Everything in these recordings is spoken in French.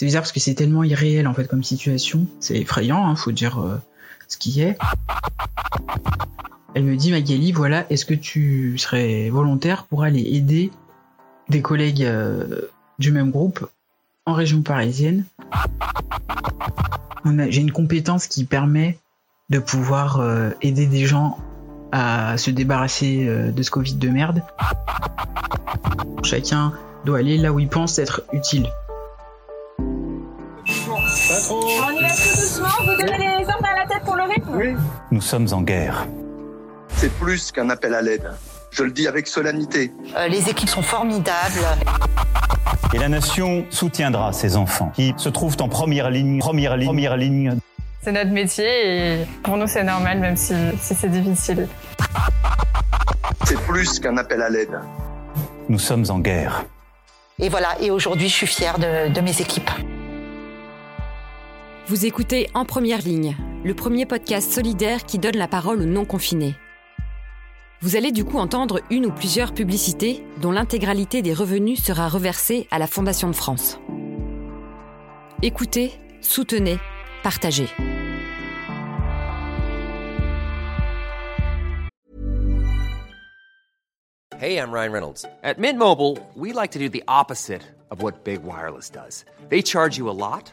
C'est bizarre parce que c'est tellement irréel en fait comme situation. C'est effrayant, hein, faut dire euh, ce qui est. Elle me dit Magali, voilà, est-ce que tu serais volontaire pour aller aider des collègues euh, du même groupe en région parisienne? J'ai une compétence qui permet de pouvoir euh, aider des gens à se débarrasser de ce Covid de merde. Chacun doit aller là où il pense être utile. On y va tout doucement, vous donnez les ordres à la tête pour le rythme Oui. Nous sommes en guerre. C'est plus qu'un appel à l'aide. Je le dis avec solennité. Euh, les équipes sont formidables. Et la nation soutiendra ces enfants qui se trouvent en première ligne, première ligne, première ligne. C'est notre métier et pour nous c'est normal même si, si c'est difficile. C'est plus qu'un appel à l'aide. Nous sommes en guerre. Et voilà, et aujourd'hui je suis fière de, de mes équipes. Vous écoutez En Première Ligne, le premier podcast solidaire qui donne la parole aux non-confinés. Vous allez du coup entendre une ou plusieurs publicités dont l'intégralité des revenus sera reversée à la Fondation de France. Écoutez, soutenez, partagez. Hey, I'm Ryan Reynolds. At Mint Mobile, we like to do the opposite of what Big Wireless does. They charge you a lot,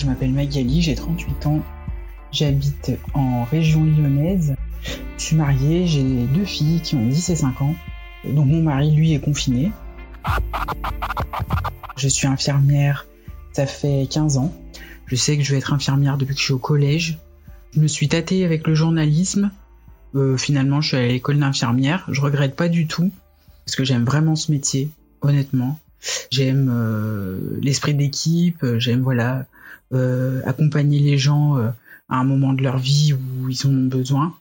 Je m'appelle Magali, j'ai 38 ans. J'habite en région lyonnaise. Je suis mariée, j'ai deux filles qui ont 10 et 5 ans. Donc mon mari, lui, est confiné. Je suis infirmière, ça fait 15 ans. Je sais que je vais être infirmière depuis que je suis au collège. Je me suis tâtée avec le journalisme. Euh, finalement, je suis à l'école d'infirmière. Je regrette pas du tout parce que j'aime vraiment ce métier, honnêtement. J'aime euh, l'esprit d'équipe. J'aime voilà euh, accompagner les gens euh, à un moment de leur vie où ils en ont besoin,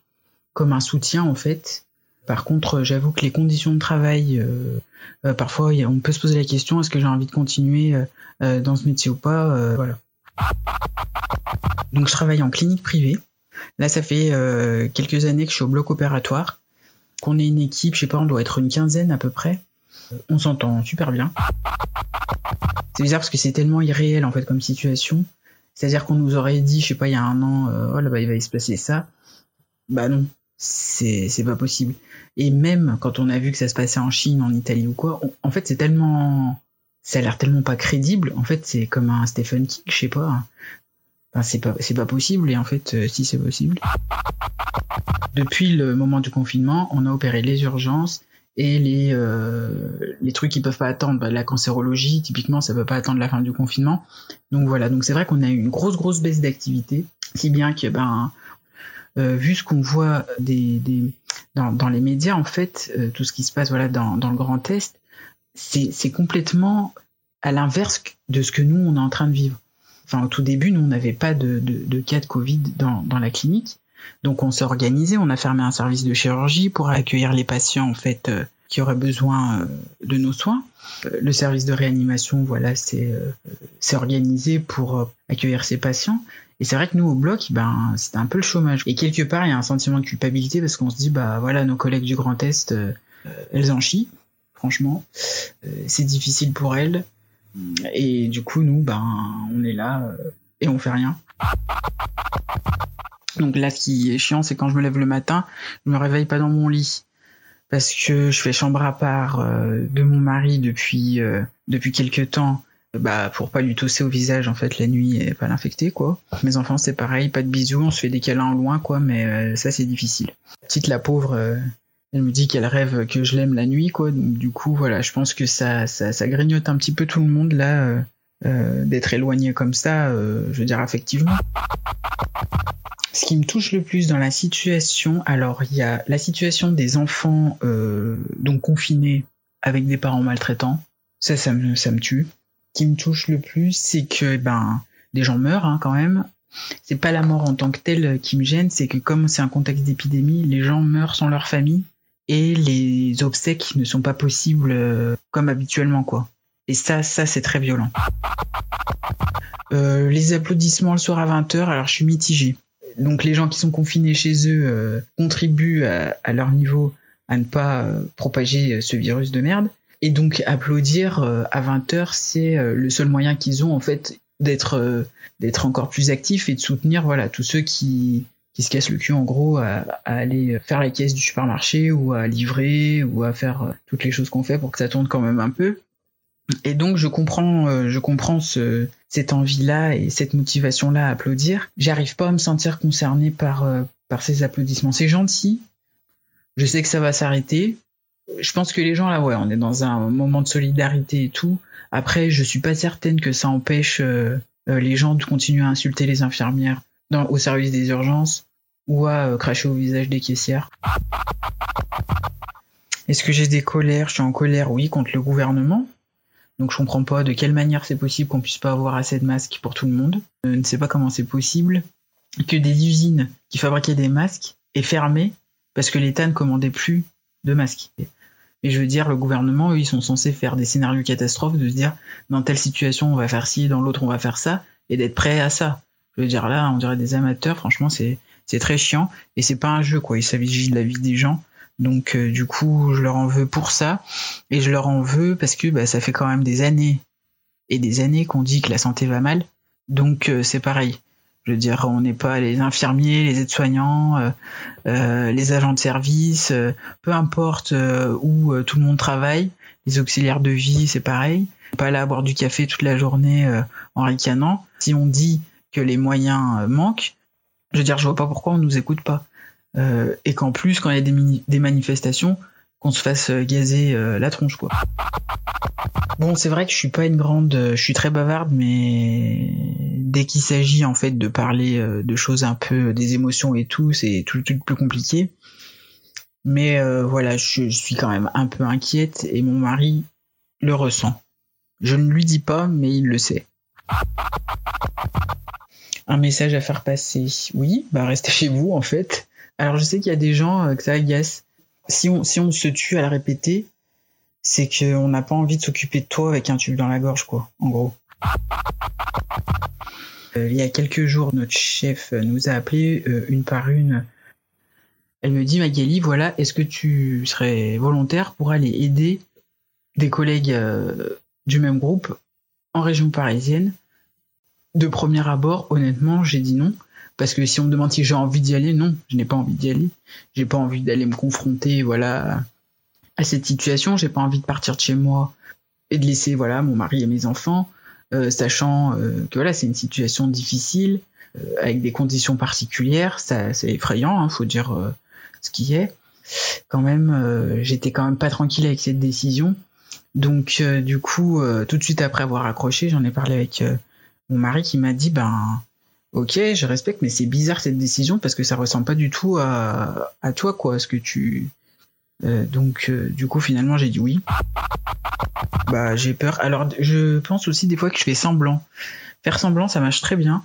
comme un soutien en fait. Par contre, j'avoue que les conditions de travail, euh, parfois, on peut se poser la question est-ce que j'ai envie de continuer dans ce métier ou pas Voilà. Donc, je travaille en clinique privée. Là, ça fait quelques années que je suis au bloc opératoire. Qu'on est une équipe, je sais pas, on doit être une quinzaine à peu près. On s'entend super bien. C'est bizarre parce que c'est tellement irréel en fait comme situation. C'est-à-dire qu'on nous aurait dit, je sais pas, il y a un an, euh, oh là, bah, il va se passer ça. Bah non, c'est c'est pas possible. Et même quand on a vu que ça se passait en Chine, en Italie ou quoi, en fait c'est tellement, ça a l'air tellement pas crédible. En fait c'est comme un Stephen King, je sais pas. Enfin, c'est pas pas possible et en fait euh, si c'est possible. Depuis le moment du confinement, on a opéré les urgences et les euh, les trucs qui peuvent pas attendre. Bah, la cancérologie typiquement ça peut pas attendre la fin du confinement. Donc voilà donc c'est vrai qu'on a eu une grosse grosse baisse d'activité si bien que ben euh, vu ce qu'on voit des, des dans, dans, les médias en fait euh, tout ce qui se passe voilà dans, dans le Grand Est c'est complètement à l'inverse de ce que nous on est en train de vivre. Enfin au tout début nous on n'avait pas de, de, de cas de Covid dans dans la clinique donc on s'est organisé, on a fermé un service de chirurgie pour accueillir les patients en fait euh, qui auraient besoin euh, de nos soins. Euh, le service de réanimation, voilà, c'est organisé pour accueillir ces patients. Et c'est vrai que nous au bloc, ben c'était un peu le chômage. Et quelque part, il y a un sentiment de culpabilité parce qu'on se dit bah voilà, nos collègues du Grand Est, elles en chient. Franchement, c'est difficile pour elles. Et du coup, nous, ben on est là et on fait rien. Donc là, ce qui est chiant, c'est quand je me lève le matin, je me réveille pas dans mon lit parce que je fais chambre à part euh, de mon mari depuis euh, depuis quelques temps. Bah pour pas lui tosser au visage en fait la nuit et pas l'infecter quoi. Mes enfants c'est pareil, pas de bisous, on se fait des câlins loin quoi, mais euh, ça c'est difficile. Petite la pauvre, elle me dit qu'elle rêve que je l'aime la nuit quoi, donc du coup voilà, je pense que ça ça, ça grignote un petit peu tout le monde là d'être éloigné comme ça, je veux dire affectivement. Ce qui me touche le plus dans la situation, alors il y a la situation des enfants euh, donc confinés avec des parents maltraitants, ça, ça me, tue. qui me touche le plus, c'est que ben des gens meurent hein, quand même. C'est pas la mort en tant que telle qui me gêne, c'est que comme c'est un contexte d'épidémie, les gens meurent sans leur famille et les obsèques ne sont pas possibles euh, comme habituellement quoi. Et ça, ça c'est très violent. Euh, les applaudissements le soir à 20h, alors je suis mitigée. Donc les gens qui sont confinés chez eux euh, contribuent à, à, leur niveau à ne pas euh, propager ce virus de merde. Et donc applaudir euh, à 20h, c'est euh, le seul moyen qu'ils ont en fait d'être d'être encore plus actifs et de soutenir voilà tous ceux qui qui se cassent le cul en gros à, à, aller faire la caisse du supermarché ou à livrer ou à faire toutes les choses qu'on fait pour que ça tourne quand même un peu. Et donc je comprends, je comprends ce, cette envie-là et cette motivation-là à applaudir. J'arrive pas à me sentir concerné par par ces applaudissements. C'est gentil. Je sais que ça va s'arrêter. Je pense que les gens là, ouais, on est dans un moment de solidarité et tout. Après, je suis pas certaine que ça empêche euh, les gens de continuer à insulter les infirmières dans, au service des urgences ou à euh, cracher au visage des caissières. Est-ce que j'ai des colères? Je suis en colère, oui, contre le gouvernement. Donc je comprends pas de quelle manière c'est possible qu'on puisse pas avoir assez de masques pour tout le monde. Je ne sais pas comment c'est possible que des usines qui fabriquaient des masques aient fermé parce que l'État ne commandait plus de masques. Mais je veux dire, le gouvernement, eux, ils sont censés faire des scénarios catastrophes, de se dire, dans telle situation, on va faire ci, dans l'autre, on va faire ça, et d'être prêt à ça. Je veux dire, là, on dirait des amateurs, franchement, c'est, c'est très chiant, et c'est pas un jeu, quoi. Il s'agit de la vie des gens. Donc, euh, du coup, je leur en veux pour ça, et je leur en veux parce que bah, ça fait quand même des années et des années qu'on dit que la santé va mal. Donc, euh, c'est pareil. Je veux dire, on n'est pas les infirmiers, les aides-soignants, euh, les agents de service, peu importe où tout le monde travaille. Les auxiliaires de vie, c'est pareil. Pas là à boire du café toute la journée en ricanant. Si on dit que les moyens manquent, je veux dire, je vois pas pourquoi on nous écoute pas. Et qu'en plus, quand il y a des, des manifestations, qu'on se fasse gazer la tronche, quoi. Bon, c'est vrai que je suis pas une grande, je suis très bavarde, mais dès qu'il s'agit en fait de parler de choses un peu des émotions et tout, c'est tout, tout plus compliqué. Mais euh, voilà, je, suis quand même un peu inquiète et mon mari le ressent. Je ne lui dis pas, mais il le sait. Un message à faire passer. Oui, bah restez chez vous en fait. Alors je sais qu'il y a des gens que ça agace. Si on, se tue à le répéter, c'est qu'on n'a pas envie de s'occuper de toi avec un tube dans la gorge, quoi, en gros. Euh, il y a quelques jours, notre chef nous a appelé euh, une par une. Elle me dit, Magali, voilà, est-ce que tu serais volontaire pour aller aider des collègues euh, du même groupe en région parisienne? De premier abord, honnêtement, j'ai dit non. Parce que si on me demande si j'ai envie d'y aller, non, je n'ai pas envie d'y aller. J'ai pas envie d'aller me confronter, voilà, à cette situation. J'ai pas envie de partir de chez moi et de laisser, voilà, mon mari et mes enfants. Euh, sachant euh, que voilà, c'est une situation difficile, euh, avec des conditions particulières, ça, c'est effrayant, hein, faut dire ce qui est. Quand même, j'étais quand même pas tranquille avec cette décision. Donc, du coup, tout de suite après avoir accroché, j'en ai parlé avec mon mari qui m'a dit, ben, ok, je respecte, mais c'est bizarre cette décision parce que ça ressemble pas du tout à, à toi, quoi, ce que tu, euh, donc euh, du coup finalement j'ai dit oui. Bah j'ai peur. Alors je pense aussi des fois que je fais semblant. Faire semblant ça marche très bien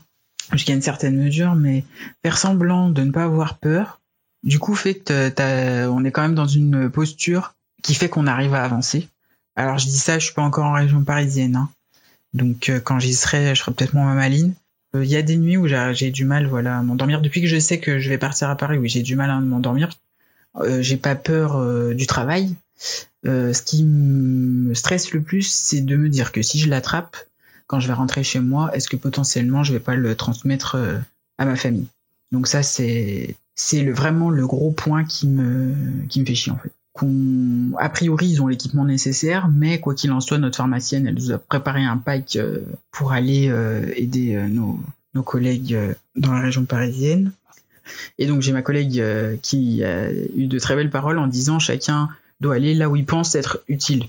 jusqu'à une certaine mesure, mais faire semblant de ne pas avoir peur, du coup fait que on est quand même dans une posture qui fait qu'on arrive à avancer. Alors je dis ça, je suis pas encore en région parisienne, hein. donc euh, quand j'y serai, je serai peut-être moins maline. Il y a des nuits où j'ai du mal, voilà, à m'endormir. Depuis que je sais que je vais partir à Paris, oui, j'ai du mal à m'endormir euh, j'ai pas peur euh, du travail. Euh, ce qui me stresse le plus, c'est de me dire que si je l'attrape, quand je vais rentrer chez moi, est-ce que potentiellement je vais pas le transmettre à ma famille? Donc ça, c'est c'est le, vraiment le gros point qui me qui me fait chier en fait. Qu'on, a priori, ils ont l'équipement nécessaire, mais quoi qu'il en soit, notre pharmacienne, elle nous a préparé un pack pour aller aider nos, nos collègues dans la région parisienne. Et donc j'ai ma collègue euh, qui a eu de très belles paroles en disant chacun doit aller là où il pense être utile.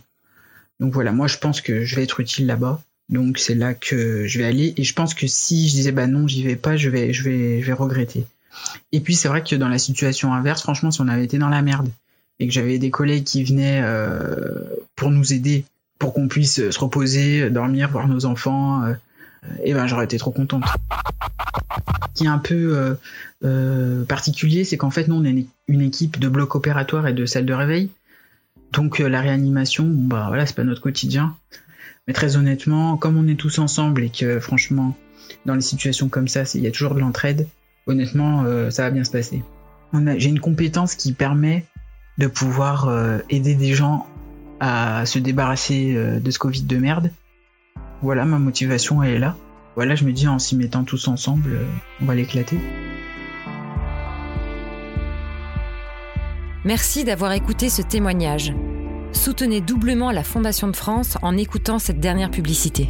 Donc voilà, moi je pense que je vais être utile là-bas. Donc c'est là que je vais aller et je pense que si je disais bah non, j'y vais pas, je vais je vais je vais regretter. Et puis c'est vrai que dans la situation inverse, franchement, si on avait été dans la merde et que j'avais des collègues qui venaient euh, pour nous aider pour qu'on puisse se reposer, dormir, voir nos enfants, et ben j'aurais été trop contente. Ce qui est un peu particulier, c'est qu'en fait, nous, on est une équipe de bloc opératoire et de salle de réveil. Donc la réanimation, bah voilà, c'est pas notre quotidien. Mais très honnêtement, comme on est tous ensemble et que franchement, dans les situations comme ça, il y a toujours de l'entraide, honnêtement, euh, ça va bien se passer. J'ai une compétence qui permet de pouvoir euh, aider des gens à se débarrasser euh, de ce Covid de merde. Voilà, ma motivation, elle est là. Voilà, je me dis en s'y mettant tous ensemble, on va l'éclater. Merci d'avoir écouté ce témoignage. Soutenez doublement la Fondation de France en écoutant cette dernière publicité.